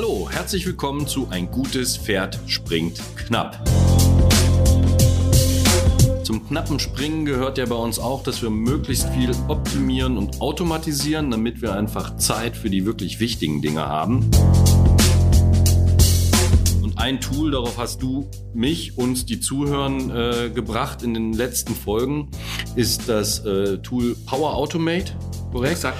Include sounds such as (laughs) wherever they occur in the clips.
Hallo, herzlich willkommen zu Ein gutes Pferd springt knapp. Zum knappen Springen gehört ja bei uns auch, dass wir möglichst viel optimieren und automatisieren, damit wir einfach Zeit für die wirklich wichtigen Dinge haben. Und ein Tool, darauf hast du mich, uns, die Zuhören äh, gebracht in den letzten Folgen, ist das äh, Tool Power Automate. Korrekt? Exakt.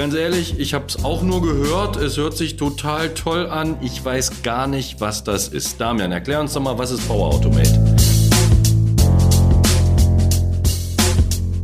Ganz ehrlich, ich habe es auch nur gehört. Es hört sich total toll an. Ich weiß gar nicht, was das ist. Damian, erklär uns doch mal, was ist Power Automate?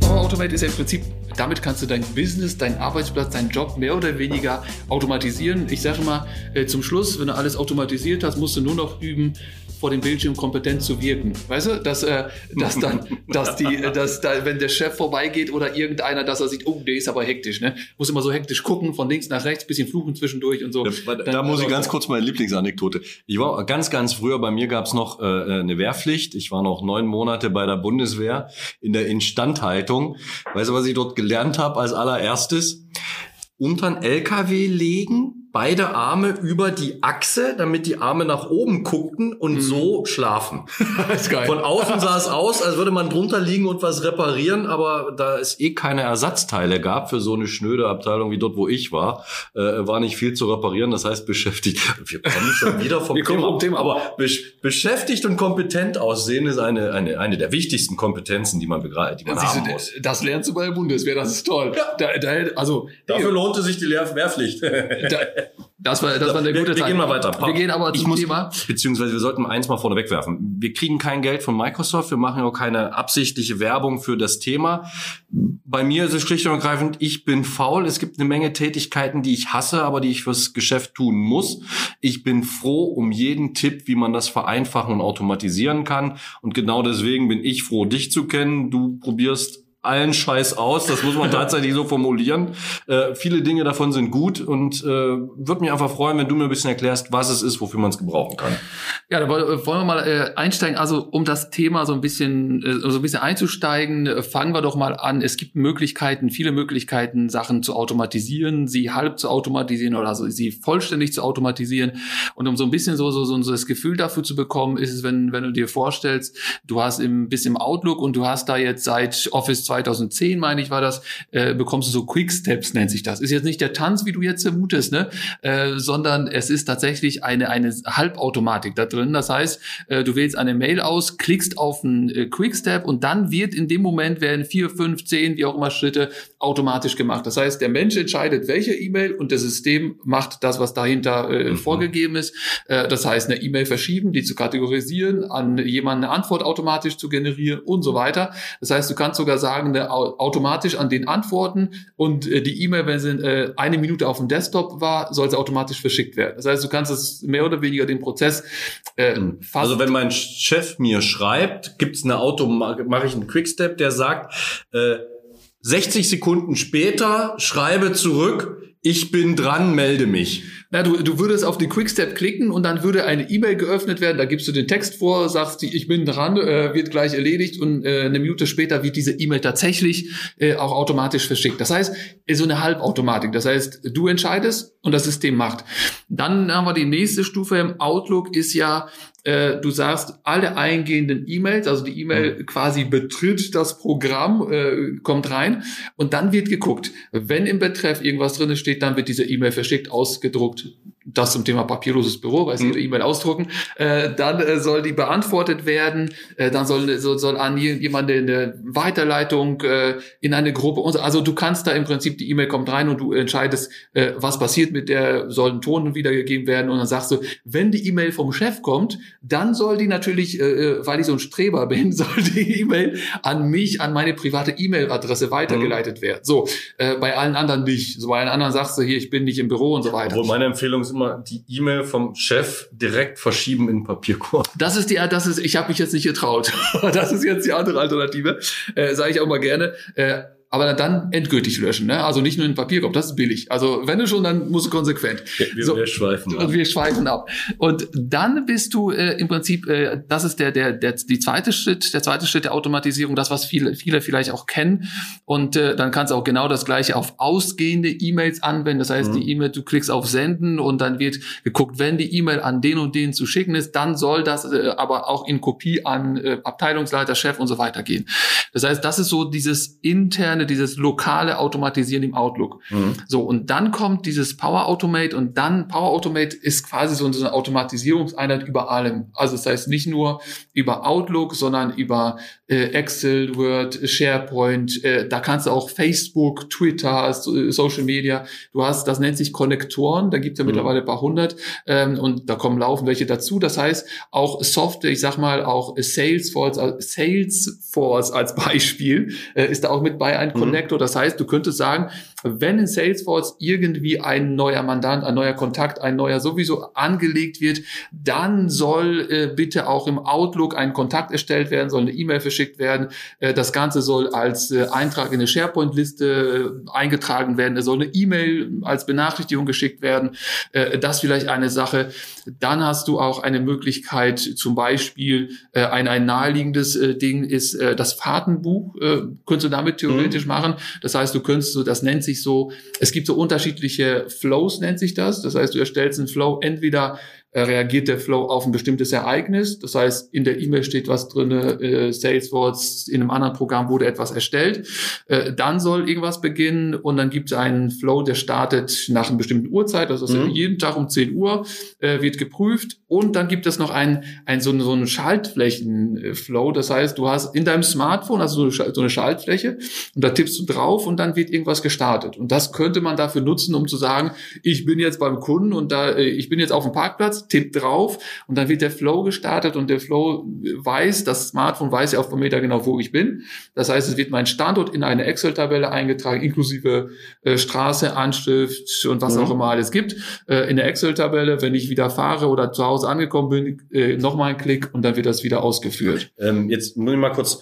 Power Automate ist ja im Prinzip damit kannst du dein Business, deinen Arbeitsplatz, deinen Job mehr oder weniger automatisieren. Ich sage mal, äh, zum Schluss, wenn du alles automatisiert hast, musst du nur noch üben, vor dem Bildschirm kompetent zu wirken. Weißt du, dass, äh, dass dann, dass die, äh, dass da, wenn der Chef vorbeigeht oder irgendeiner, dass er sieht, oh, der ist aber hektisch, ne? Muss immer so hektisch gucken, von links nach rechts, bisschen fluchen zwischendurch und so. Da, da muss ich ganz kurz meine Lieblingsanekdote. Ich war ganz, ganz früher, bei mir gab's noch äh, eine Wehrpflicht. Ich war noch neun Monate bei der Bundeswehr in der Instandhaltung. Weißt du, was ich dort gelernt habe als allererstes? Unter einen LKW legen, beide Arme über die Achse, damit die Arme nach oben guckten und mhm. so schlafen. (laughs) Von außen sah es aus, als würde man drunter liegen und was reparieren, aber da es eh keine Ersatzteile gab für so eine schnöde Abteilung wie dort, wo ich war, äh, war nicht viel zu reparieren. Das heißt, beschäftigt. (laughs) Wir kommen schon wieder vom Thema. Vom Thema. Aber besch beschäftigt und kompetent aussehen ist eine, eine, eine der wichtigsten Kompetenzen, die man, die man das haben muss. Das lernst du bei der Bundeswehr, das ist toll. Ja. Da, da, also, Dafür lohnte sich die Lehrpflicht. da, das war, das war eine wir, gute wir Zeit. Wir gehen mal weiter. Wir gehen aber zum ich muss, Thema. Beziehungsweise wir sollten eins mal vorne wegwerfen. Wir kriegen kein Geld von Microsoft. Wir machen auch keine absichtliche Werbung für das Thema. Bei mir ist es schlicht und ergreifend, ich bin faul. Es gibt eine Menge Tätigkeiten, die ich hasse, aber die ich fürs Geschäft tun muss. Ich bin froh um jeden Tipp, wie man das vereinfachen und automatisieren kann. Und genau deswegen bin ich froh, dich zu kennen. Du probierst allen Scheiß aus. Das muss man (laughs) tatsächlich so formulieren. Äh, viele Dinge davon sind gut und äh, würde mich einfach freuen, wenn du mir ein bisschen erklärst, was es ist, wofür man es gebrauchen kann. Ja, da wollen wir mal äh, einsteigen. Also um das Thema so ein bisschen äh, so ein bisschen einzusteigen, äh, fangen wir doch mal an. Es gibt Möglichkeiten, viele Möglichkeiten, Sachen zu automatisieren, sie halb zu automatisieren oder also sie vollständig zu automatisieren. Und um so ein bisschen so so, so das Gefühl dafür zu bekommen, ist es, wenn wenn du dir vorstellst, du hast im bisschen im Outlook und du hast da jetzt seit Office 2 2010, meine ich, war das, äh, bekommst du so Quick Steps, nennt sich das. Ist jetzt nicht der Tanz, wie du jetzt vermutest, ne? Äh, sondern es ist tatsächlich eine, eine Halbautomatik da drin. Das heißt, äh, du wählst eine Mail aus, klickst auf einen äh, Quick Step und dann wird in dem Moment werden vier, fünf, zehn, wie auch immer Schritte automatisch gemacht. Das heißt, der Mensch entscheidet, welche E-Mail und das System macht das, was dahinter äh, mhm. vorgegeben ist. Äh, das heißt, eine E-Mail verschieben, die zu kategorisieren, an jemanden eine Antwort automatisch zu generieren und so weiter. Das heißt, du kannst sogar sagen, Fragende automatisch an den antworten und äh, die E-Mail, wenn sie äh, eine Minute auf dem Desktop war, soll sie automatisch verschickt werden. Das heißt, du kannst es mehr oder weniger den Prozess äh, hm. fast Also wenn mein Chef mir schreibt, gibt's eine Auto, mache ich einen Quickstep, der sagt, äh, 60 Sekunden später schreibe zurück, ich bin dran, melde mich. Na, du, du würdest auf den Quickstep klicken und dann würde eine E-Mail geöffnet werden, da gibst du den Text vor, sagst, ich bin dran, äh, wird gleich erledigt und äh, eine Minute später wird diese E-Mail tatsächlich äh, auch automatisch verschickt. Das heißt, ist so eine Halbautomatik. Das heißt, du entscheidest und das System macht. Dann haben wir die nächste Stufe im Outlook ist ja, äh, du sagst, alle eingehenden E-Mails, also die E-Mail mhm. quasi betritt das Programm, äh, kommt rein und dann wird geguckt. Wenn im Betreff irgendwas drin steht, dann wird diese E-Mail verschickt, ausgedruckt, das zum Thema papierloses Büro, weil sie mhm. ihre E-Mail ausdrucken, äh, dann äh, soll die beantwortet werden, äh, dann soll, soll, soll an jemand eine Weiterleitung äh, in eine Gruppe, und so. also du kannst da im Prinzip, die E-Mail kommt rein und du entscheidest, äh, was passiert mit der, soll ein Ton wiedergegeben werden und dann sagst du, wenn die E-Mail vom Chef kommt, dann soll die natürlich, äh, äh weil ich so ein Streber bin, (laughs) soll die E-Mail an mich, an meine private E-Mail-Adresse weitergeleitet mhm. werden. So, äh, bei allen anderen nicht. So bei allen anderen sagst du hier, ich bin nicht im Büro und so weiter. Obwohl meine Empfehlung ist immer die E-Mail vom Chef direkt verschieben in Papierkorb. Das ist die, das ist, ich habe mich jetzt nicht getraut. (laughs) das ist jetzt die andere Alternative, äh, sage ich auch mal gerne. Äh, aber dann endgültig löschen. Ne? Also nicht nur in Papierkorb, das ist billig. Also wenn du schon, dann musst du konsequent. Wir, so, wir schweifen ab. Wir schweifen ab. Und dann bist du äh, im Prinzip, äh, das ist der, der, der, die zweite Schritt, der zweite Schritt der Automatisierung, das, was viele, viele vielleicht auch kennen. Und äh, dann kannst du auch genau das gleiche auf ausgehende E-Mails anwenden. Das heißt, mhm. die E-Mail, du klickst auf Senden und dann wird geguckt, wenn die E-Mail an den und den zu schicken ist, dann soll das äh, aber auch in Kopie an äh, Abteilungsleiter, Chef und so weiter gehen. Das heißt, das ist so dieses interne, dieses lokale Automatisieren im Outlook. Mhm. So, und dann kommt dieses Power Automate und dann Power Automate ist quasi so eine Automatisierungseinheit über allem. Also das heißt nicht nur über Outlook, sondern über äh, Excel, Word, SharePoint, äh, da kannst du auch Facebook, Twitter, so, Social Media, du hast, das nennt sich Konnektoren, da gibt es ja mhm. mittlerweile ein paar hundert ähm, und da kommen laufen welche dazu. Das heißt, auch Software, ich sag mal auch Salesforce, äh, Salesforce als Beispiel, äh, ist da auch mit bei ein mhm. Connector. Das heißt, du könntest sagen, wenn in Salesforce irgendwie ein neuer Mandant, ein neuer Kontakt, ein neuer sowieso angelegt wird, dann soll äh, bitte auch im Outlook ein Kontakt erstellt werden, soll eine E-Mail verschickt werden. Äh, das Ganze soll als äh, Eintrag in eine SharePoint-Liste äh, eingetragen werden. Es soll eine E-Mail als Benachrichtigung geschickt werden. Äh, das vielleicht eine Sache. Dann hast du auch eine Möglichkeit, zum Beispiel äh, ein, ein naheliegendes Ding ist das Fahrtenbuch. Könntest du damit theoretisch mhm. machen. Das heißt, du könntest so, das nennt sich so, es gibt so unterschiedliche Flows, nennt sich das. Das heißt, du erstellst einen Flow entweder reagiert der Flow auf ein bestimmtes Ereignis. Das heißt, in der E-Mail steht was drin, äh, Salesforce, in einem anderen Programm wurde etwas erstellt. Äh, dann soll irgendwas beginnen und dann gibt es einen Flow, der startet nach einer bestimmten Uhrzeit, also mhm. jeden Tag um 10 Uhr äh, wird geprüft und dann gibt es noch ein, ein so, so einen Schaltflächen-Flow. Das heißt, du hast in deinem Smartphone also so eine Schaltfläche und da tippst du drauf und dann wird irgendwas gestartet. Und das könnte man dafür nutzen, um zu sagen, ich bin jetzt beim Kunden und da, äh, ich bin jetzt auf dem Parkplatz, tippt drauf und dann wird der Flow gestartet und der Flow weiß, das Smartphone weiß ja auf dem Meter genau, wo ich bin. Das heißt, es wird mein Standort in eine Excel-Tabelle eingetragen, inklusive äh, Straße, Anschrift und was mhm. auch immer alles gibt. Äh, in der Excel-Tabelle, wenn ich wieder fahre oder zu Hause angekommen bin, äh, nochmal ein Klick und dann wird das wieder ausgeführt. Ähm, jetzt muss ich mal kurz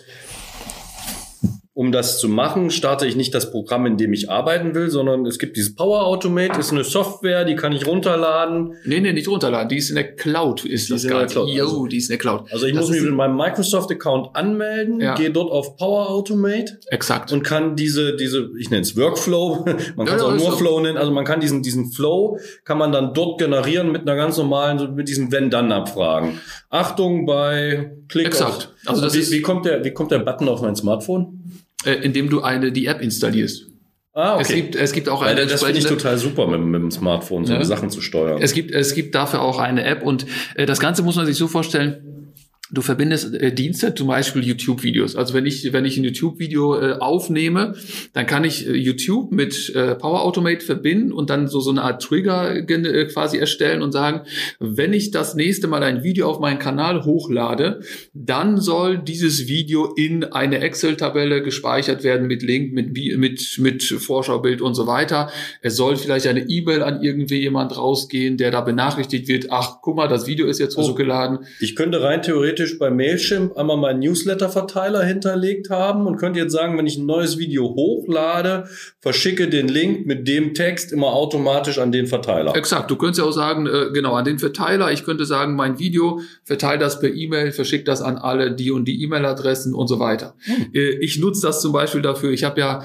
um das zu machen, starte ich nicht das Programm, in dem ich arbeiten will, sondern es gibt dieses Power Automate, ist eine Software, die kann ich runterladen. Nee, nee, nicht runterladen, die ist in der Cloud, ist die das Ganze. Jo, die ist in der Cloud. Also ich das muss mich mit meinem Microsoft-Account anmelden, ja. gehe dort auf Power Automate. Exakt. Und kann diese, diese, ich nenne es Workflow, (laughs) man kann es ja, auch nur so. Flow nennen, also man kann diesen, diesen Flow, kann man dann dort generieren mit einer ganz normalen, mit diesen Wenn-Dann-Abfragen. Achtung bei Klick Exakt. Auf, also, also wie, wie kommt der, wie kommt der Button auf mein Smartphone? Äh, indem du eine die App installierst. Ah, okay. Es gibt, es gibt auch eine. Ja, das finde ich total super, mit, mit dem Smartphone so ja. Sachen zu steuern. Es gibt, es gibt dafür auch eine App und äh, das Ganze muss man sich so vorstellen Du verbindest äh, Dienste, zum Beispiel YouTube-Videos. Also wenn ich, wenn ich ein YouTube-Video äh, aufnehme, dann kann ich äh, YouTube mit äh, Power Automate verbinden und dann so, so eine Art Trigger äh, quasi erstellen und sagen, wenn ich das nächste Mal ein Video auf meinen Kanal hochlade, dann soll dieses Video in eine Excel-Tabelle gespeichert werden mit Link, mit, mit, mit Vorschaubild und so weiter. Es soll vielleicht eine E-Mail an irgendwie jemand rausgehen, der da benachrichtigt wird, ach, guck mal, das Video ist jetzt also, hochgeladen. Ich könnte rein theoretisch theoretisch bei Mailchimp einmal meinen Newsletter-Verteiler hinterlegt haben und könnte jetzt sagen, wenn ich ein neues Video hochlade, verschicke den Link mit dem Text immer automatisch an den Verteiler. Exakt. Du könntest ja auch sagen, äh, genau, an den Verteiler. Ich könnte sagen, mein Video, verteile das per E-Mail, verschicke das an alle die und die E-Mail-Adressen und so weiter. Hm. Äh, ich nutze das zum Beispiel dafür. Ich habe ja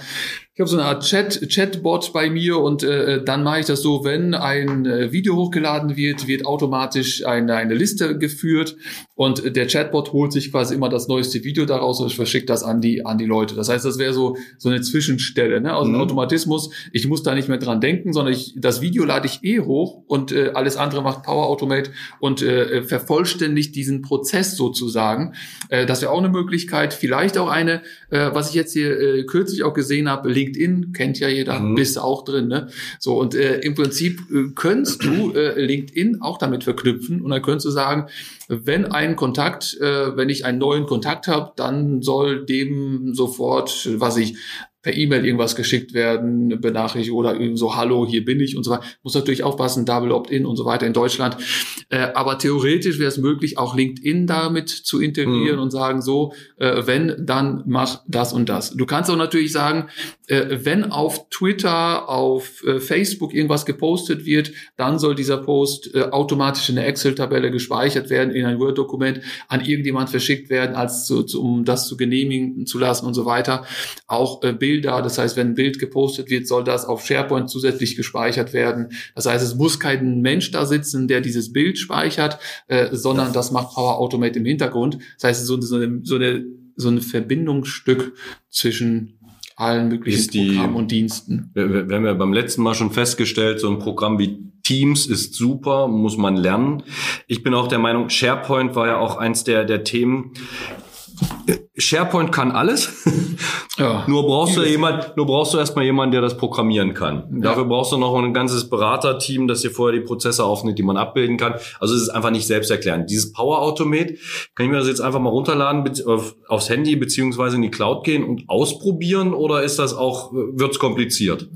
ich habe so eine Art Chat, Chatbot bei mir und äh, dann mache ich das so, wenn ein äh, Video hochgeladen wird, wird automatisch eine, eine Liste geführt und der Chatbot holt sich quasi immer das neueste Video daraus und verschickt das an die an die Leute. Das heißt, das wäre so so eine Zwischenstelle, ne? Also mhm. ein Automatismus. Ich muss da nicht mehr dran denken, sondern ich, das Video lade ich eh hoch und äh, alles andere macht Power Automate und äh, vervollständigt diesen Prozess sozusagen. Äh, das wäre auch eine Möglichkeit. Vielleicht auch eine, äh, was ich jetzt hier äh, kürzlich auch gesehen habe, LinkedIn kennt ja jeder, mhm. bist auch drin. Ne? So und äh, im Prinzip äh, könntest du äh, LinkedIn auch damit verknüpfen und dann könntest du sagen, wenn ein Kontakt, äh, wenn ich einen neuen Kontakt habe, dann soll dem sofort, was ich per E-Mail irgendwas geschickt werden, Benachrichtigung oder so, hallo, hier bin ich und so weiter. Muss natürlich aufpassen, Double Opt-in und so weiter in Deutschland. Äh, aber theoretisch wäre es möglich, auch LinkedIn damit zu integrieren mhm. und sagen so, äh, wenn, dann mach das und das. Du kannst auch natürlich sagen, wenn auf Twitter, auf äh, Facebook irgendwas gepostet wird, dann soll dieser Post äh, automatisch in der Excel-Tabelle gespeichert werden, in ein Word-Dokument, an irgendjemand verschickt werden, als zu, um das zu genehmigen zu lassen und so weiter. Auch äh, Bilder. Das heißt, wenn ein Bild gepostet wird, soll das auf SharePoint zusätzlich gespeichert werden. Das heißt, es muss kein Mensch da sitzen, der dieses Bild speichert, äh, sondern das macht Power Automate im Hintergrund. Das heißt, so, so, eine, so, eine, so ein Verbindungsstück zwischen allen möglichen die, Programmen und Diensten. Wir, wir haben ja beim letzten Mal schon festgestellt, so ein Programm wie Teams ist super, muss man lernen. Ich bin auch der Meinung, SharePoint war ja auch eins der, der Themen. SharePoint kann alles. Ja, (laughs) nur brauchst du jemand, nur brauchst du erstmal jemanden, der das programmieren kann. Ja. Dafür brauchst du noch ein ganzes Beraterteam, das dir vorher die Prozesse aufnimmt, die man abbilden kann. Also es ist einfach nicht selbsterklärend. Dieses Power Automate, kann ich mir das jetzt einfach mal runterladen, auf, aufs Handy beziehungsweise in die Cloud gehen und ausprobieren oder ist das auch, wird's kompliziert?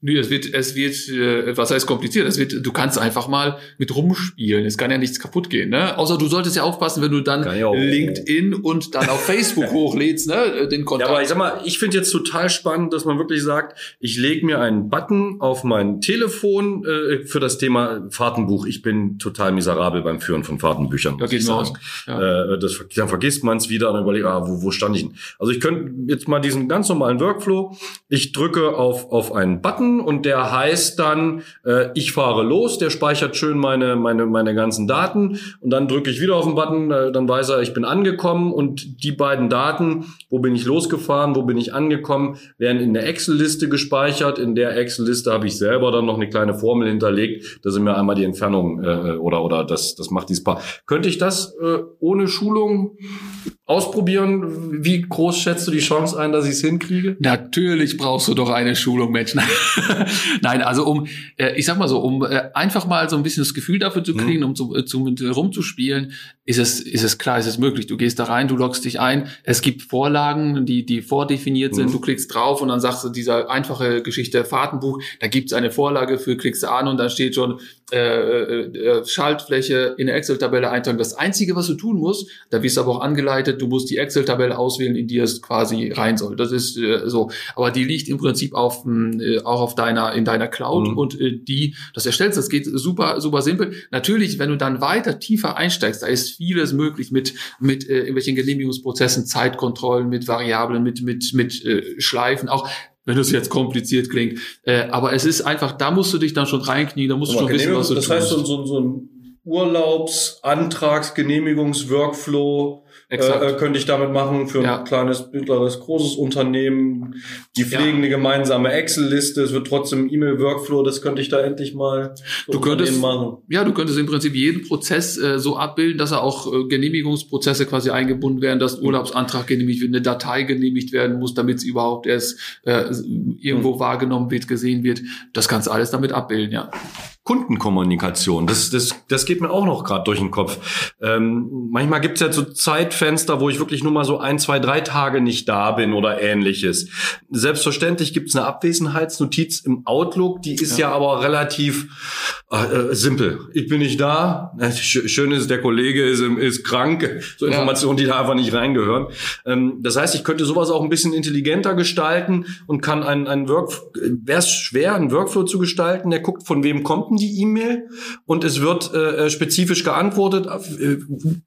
Nö, es wird, es wird, äh, was heißt kompliziert? Es wird, du kannst einfach mal mit rumspielen. Es kann ja nichts kaputt gehen, ne? Außer du solltest ja aufpassen, wenn du dann LinkedIn und dann auf Facebook (laughs) hochlädst, ne, den Kontakt. Ja, aber ich sag mal, ich finde jetzt total spannend, dass man wirklich sagt, ich lege mir einen Button auf mein Telefon äh, für das Thema Fahrtenbuch. Ich bin total miserabel beim Führen von Fahrtenbüchern. Da geht aus. Ja. Äh, das, dann vergisst man es wieder und überlegt, ah, wo, wo stand ich denn? Also ich könnte jetzt mal diesen ganz normalen Workflow, ich drücke auf, auf einen Button und der heißt dann, äh, ich fahre los, der speichert schön meine, meine, meine ganzen Daten und dann drücke ich wieder auf den Button, äh, dann weiß er, ich bin angekommen und die beiden Daten, wo bin ich losgefahren, wo bin ich angekommen, werden in der Excel-Liste gespeichert. In der Excel-Liste habe ich selber dann noch eine kleine Formel hinterlegt, dass ich mir einmal die Entfernung äh, oder oder das das macht dieses Paar. Könnte ich das äh, ohne Schulung ausprobieren? Wie groß schätzt du die Chance ein, dass ich es hinkriege? Natürlich brauchst du doch eine Schulung, Mensch. (laughs) Nein, also um, äh, ich sag mal so, um äh, einfach mal so ein bisschen das Gefühl dafür zu kriegen, mhm. um zu, äh, zu rumzuspielen, ist es, ist es klar, ist es möglich. Du gehst da rein, du loggst dich ein. Es gibt Vorlagen, die, die vordefiniert sind. Mhm. Du klickst drauf und dann sagst du, dieser einfache Geschichte Fahrtenbuch, da gibt's eine Vorlage für, klickst du an und dann steht schon, äh, äh, Schaltfläche in der Excel-Tabelle eintragen. Das Einzige, was du tun musst, da wirst du aber auch angeleitet, du musst die Excel-Tabelle auswählen, in die es quasi rein soll. Das ist äh, so. Aber die liegt im Prinzip auf, äh, auch auf deiner, in deiner Cloud mhm. und äh, die, das erstellst, das geht super, super simpel. Natürlich, wenn du dann weiter tiefer einsteigst, da ist vieles möglich mit, mit äh, irgendwelchen Genehmigungsprozessen, Zeitkontrollen, mit Variablen, mit, mit, mit äh, Schleifen, auch wenn das jetzt kompliziert klingt. Äh, aber es ist einfach, da musst du dich dann schon reinknien, da musst du schon wissen, was du das tust. Das heißt, so, so, so ein Urlaubsantragsgenehmigungsworkflow äh, äh, könnte ich damit machen für ja. ein kleines, mittleres, großes Unternehmen. Die pflegen ja. eine gemeinsame Excel-Liste, es wird trotzdem E-Mail-Workflow, das könnte ich da endlich mal du könntest, machen. Ja, du könntest im Prinzip jeden Prozess äh, so abbilden, dass er auch äh, Genehmigungsprozesse quasi eingebunden werden, dass mhm. Urlaubsantrag genehmigt wird, eine Datei genehmigt werden muss, damit es überhaupt erst äh, irgendwo mhm. wahrgenommen wird, gesehen wird. Das kannst du alles damit abbilden, ja. Kundenkommunikation. Das, das, das geht mir auch noch gerade durch den Kopf. Ähm, manchmal gibt's ja so Zeitfenster, wo ich wirklich nur mal so ein, zwei, drei Tage nicht da bin oder ähnliches. Selbstverständlich gibt's eine Abwesenheitsnotiz im Outlook, die ist ja, ja aber relativ äh, äh simpel. Ich bin nicht da. Äh, schön ist, der Kollege ist, ist krank. So Informationen, ja. die da einfach nicht reingehören. Ähm, das heißt, ich könnte sowas auch ein bisschen intelligenter gestalten und kann einen, einen Work, wäre es schwer, einen Workflow zu gestalten, der guckt, von wem kommt bekommen die E-Mail und es wird äh, spezifisch geantwortet. Äh,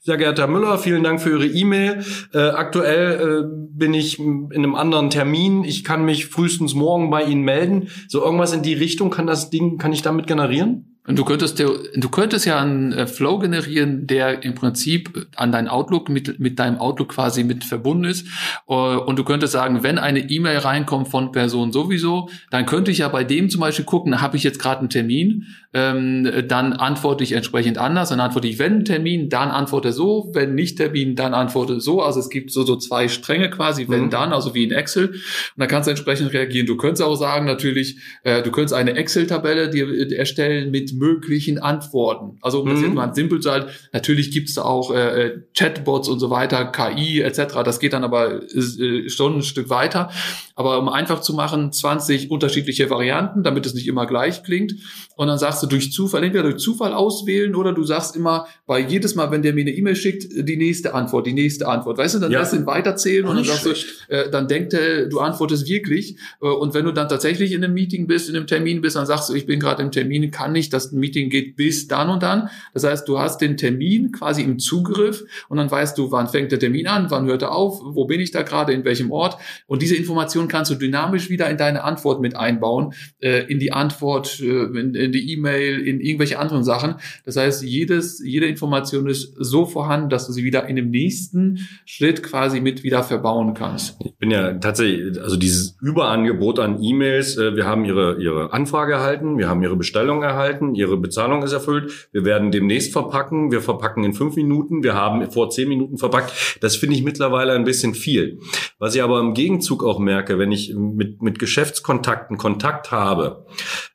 sehr geehrter Herr Müller, vielen Dank für Ihre E-Mail. Äh, aktuell äh, bin ich in einem anderen Termin. Ich kann mich frühestens morgen bei Ihnen melden. So irgendwas in die Richtung kann das Ding, kann ich damit generieren? Und du könntest, du könntest ja einen äh, Flow generieren, der im Prinzip an dein Outlook mit, mit deinem Outlook quasi mit verbunden ist. Äh, und du könntest sagen, wenn eine E-Mail reinkommt von Person sowieso, dann könnte ich ja bei dem zum Beispiel gucken, habe ich jetzt gerade einen Termin, ähm, dann antworte ich entsprechend anders. Dann antworte ich, wenn Termin, dann antworte so, wenn nicht Termin, dann antworte so. Also es gibt so, so zwei Stränge quasi, wenn mhm. dann, also wie in Excel. Und dann kannst du entsprechend reagieren. Du könntest auch sagen, natürlich, äh, du könntest eine Excel-Tabelle dir äh, erstellen mit möglichen Antworten. Also um mhm. das jetzt mal simpel zu halten, natürlich gibt es auch äh, äh, Chatbots und so weiter, KI etc. Das geht dann aber äh, schon ein Stück weiter. Aber um einfach zu machen, 20 unterschiedliche Varianten, damit es nicht immer gleich klingt. Und dann sagst du durch Zufall, entweder durch Zufall auswählen oder du sagst immer, bei jedes Mal, wenn der mir eine E-Mail schickt, die nächste Antwort, die nächste Antwort. Weißt du, dann ja. lässt ihn weiterzählen und dann sagst du, äh, dann denkt er, du antwortest wirklich. Äh, und wenn du dann tatsächlich in einem Meeting bist, in einem Termin bist, dann sagst du, ich bin gerade im Termin, kann nicht, das Meeting geht bis dann und dann. Das heißt, du hast den Termin quasi im Zugriff und dann weißt du, wann fängt der Termin an, wann hört er auf, wo bin ich da gerade, in welchem Ort. Und diese Information kannst du dynamisch wieder in deine Antwort mit einbauen, äh, in die Antwort, äh, in, in die E-Mail, in irgendwelche anderen Sachen. Das heißt, jedes, jede Information ist so vorhanden, dass du sie wieder in dem nächsten Schritt quasi mit wieder verbauen kannst. Ich bin ja tatsächlich, also dieses Überangebot an E-Mails, äh, wir haben ihre, ihre Anfrage erhalten, wir haben ihre Bestellung erhalten, ihre Bezahlung ist erfüllt, wir werden demnächst verpacken, wir verpacken in fünf Minuten, wir haben vor zehn Minuten verpackt. Das finde ich mittlerweile ein bisschen viel. Was ich aber im Gegenzug auch merke, wenn ich mit, mit Geschäftskontakten Kontakt habe,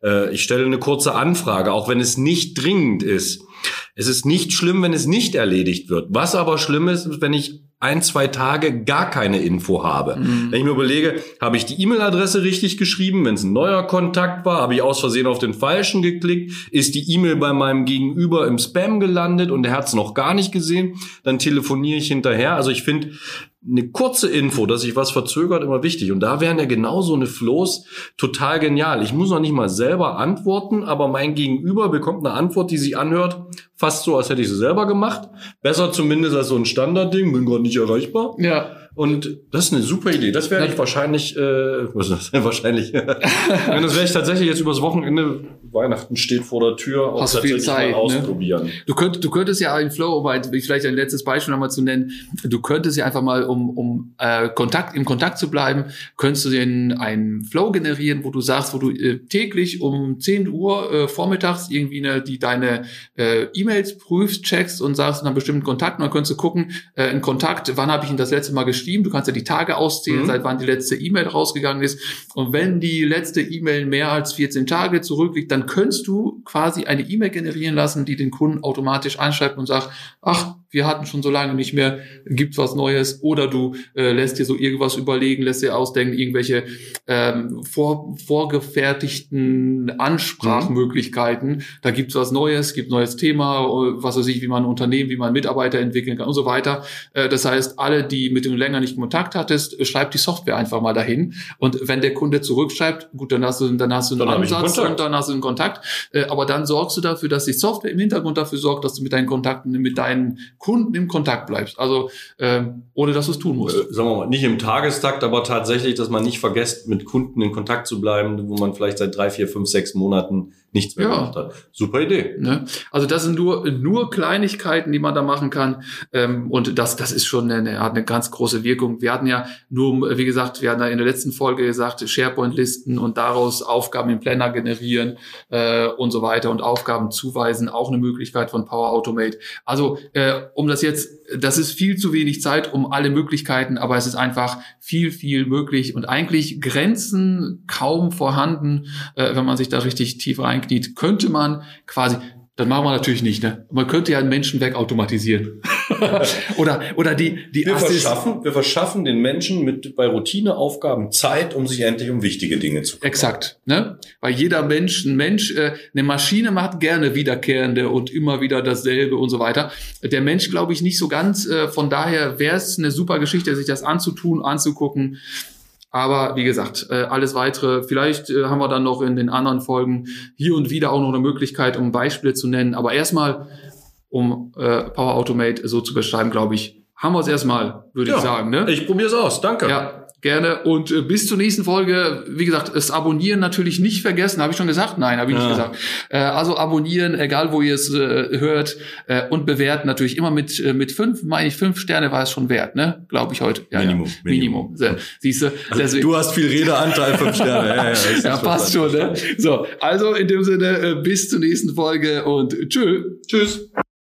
äh, ich stelle eine kurze Anfrage, auch wenn es nicht dringend ist. Es ist nicht schlimm, wenn es nicht erledigt wird. Was aber schlimm ist, ist, wenn ich ein, zwei Tage gar keine Info habe. Mhm. Wenn ich mir überlege, habe ich die E-Mail-Adresse richtig geschrieben? Wenn es ein neuer Kontakt war, habe ich aus Versehen auf den falschen geklickt? Ist die E-Mail bei meinem Gegenüber im Spam gelandet und er hat es noch gar nicht gesehen? Dann telefoniere ich hinterher. Also ich finde, eine kurze Info, dass sich was verzögert, immer wichtig. Und da wären ja genauso eine Flows total genial. Ich muss noch nicht mal selber antworten, aber mein Gegenüber bekommt eine Antwort, die sich anhört, fast so, als hätte ich sie selber gemacht. Besser zumindest als so ein Standardding, bin gerade nicht erreichbar. Ja. Und das ist eine super Idee. Das werde ich wahrscheinlich, äh, was ist das? (laughs) wahrscheinlich, (laughs) das werde ich tatsächlich jetzt übers Wochenende, Weihnachten steht vor der Tür, auch Hast tatsächlich Zeit, mal ne? ausprobieren. Ne? Du, könnt, du könntest ja in Flow, um vielleicht ein letztes Beispiel nochmal zu nennen, du könntest ja einfach mal, um, um äh, Kontakt, im Kontakt zu bleiben, könntest du den einen Flow generieren, wo du sagst, wo du äh, täglich um 10 Uhr äh, vormittags irgendwie eine, die deine äh, E-Mails prüfst, checkst und sagst nach bestimmten Kontakten, dann könntest du gucken, äh, in Kontakt, wann habe ich ihn das letzte Mal geschrieben, geschrieben. Du kannst ja die Tage auszählen, mhm. seit wann die letzte E-Mail rausgegangen ist. Und wenn die letzte E-Mail mehr als 14 Tage zurückliegt, dann könntest du quasi eine E-Mail generieren lassen, die den Kunden automatisch anschreibt und sagt, ach, wir hatten schon so lange nicht mehr, gibt's was Neues oder du äh, lässt dir so irgendwas überlegen, lässt dir ausdenken, irgendwelche ähm, vor, vorgefertigten Ansprachmöglichkeiten. Mhm. Da gibt's was Neues, gibt neues Thema, was weiß ich, wie man ein Unternehmen, wie man Mitarbeiter entwickeln kann und so weiter. Äh, das heißt, alle, die mit dem länger nicht Kontakt hattest, schreib die Software einfach mal dahin. Und wenn der Kunde zurückschreibt, gut, dann hast du, dann hast du einen dann Ansatz einen und dann hast du einen Kontakt. Äh, aber dann sorgst du dafür, dass die Software im Hintergrund dafür sorgt, dass du mit deinen Kontakten, mit deinen Kunden im Kontakt bleibst. Also ähm, ohne dass du es tun musst. Äh, sagen wir mal, nicht im Tagestakt, aber tatsächlich, dass man nicht vergesst, mit Kunden in Kontakt zu bleiben, wo man vielleicht seit drei, vier, fünf, sechs Monaten nichts mehr ja. gemacht hat. Super Idee. Ne? Also das sind nur, nur Kleinigkeiten, die man da machen kann. Ähm, und das, das ist schon eine, hat eine ganz große Wirkung. Wir hatten ja nur, wie gesagt, wir hatten ja in der letzten Folge gesagt, SharePoint-Listen und daraus Aufgaben im Planner generieren äh, und so weiter und Aufgaben zuweisen, auch eine Möglichkeit von Power Automate. Also äh, um das jetzt, das ist viel zu wenig Zeit um alle Möglichkeiten, aber es ist einfach viel, viel möglich und eigentlich Grenzen kaum vorhanden, äh, wenn man sich da richtig tief rein einkniet, könnte man quasi das machen wir natürlich nicht, ne? Man könnte ja einen Menschen wegautomatisieren. (laughs) oder, oder die, die wir verschaffen, wir verschaffen den Menschen mit, bei Routineaufgaben Zeit, um sich endlich um wichtige Dinge zu kümmern. Exakt, ne? Weil jeder Mensch, ein Mensch, äh, eine Maschine macht gerne wiederkehrende und immer wieder dasselbe und so weiter. Der Mensch glaube ich nicht so ganz. Äh, von daher wäre es eine super Geschichte, sich das anzutun, anzugucken. Aber wie gesagt, äh, alles weitere, vielleicht äh, haben wir dann noch in den anderen Folgen hier und wieder auch noch eine Möglichkeit, um Beispiele zu nennen. Aber erstmal, um äh, Power Automate so zu beschreiben, glaube ich, haben wir es erstmal, würde ja, ich sagen. Ne? Ich probiere es aus, danke. Ja, Gerne. Und äh, bis zur nächsten Folge, wie gesagt, das Abonnieren natürlich nicht vergessen. Habe ich schon gesagt? Nein, habe ich ja. nicht gesagt. Äh, also abonnieren, egal wo ihr es äh, hört. Äh, und bewerten natürlich immer mit, äh, mit fünf, meine ich, fünf Sterne war es schon wert, ne? Glaube ich heute. Ja, Minimum. Ja. Minimum. Minimum. Siehst du? Also, du hast viel Redeanteil, fünf Sterne. Ja, ja, (laughs) ja passt schon, ne? So, also in dem Sinne, äh, bis zur nächsten Folge und tschö. Tschüss.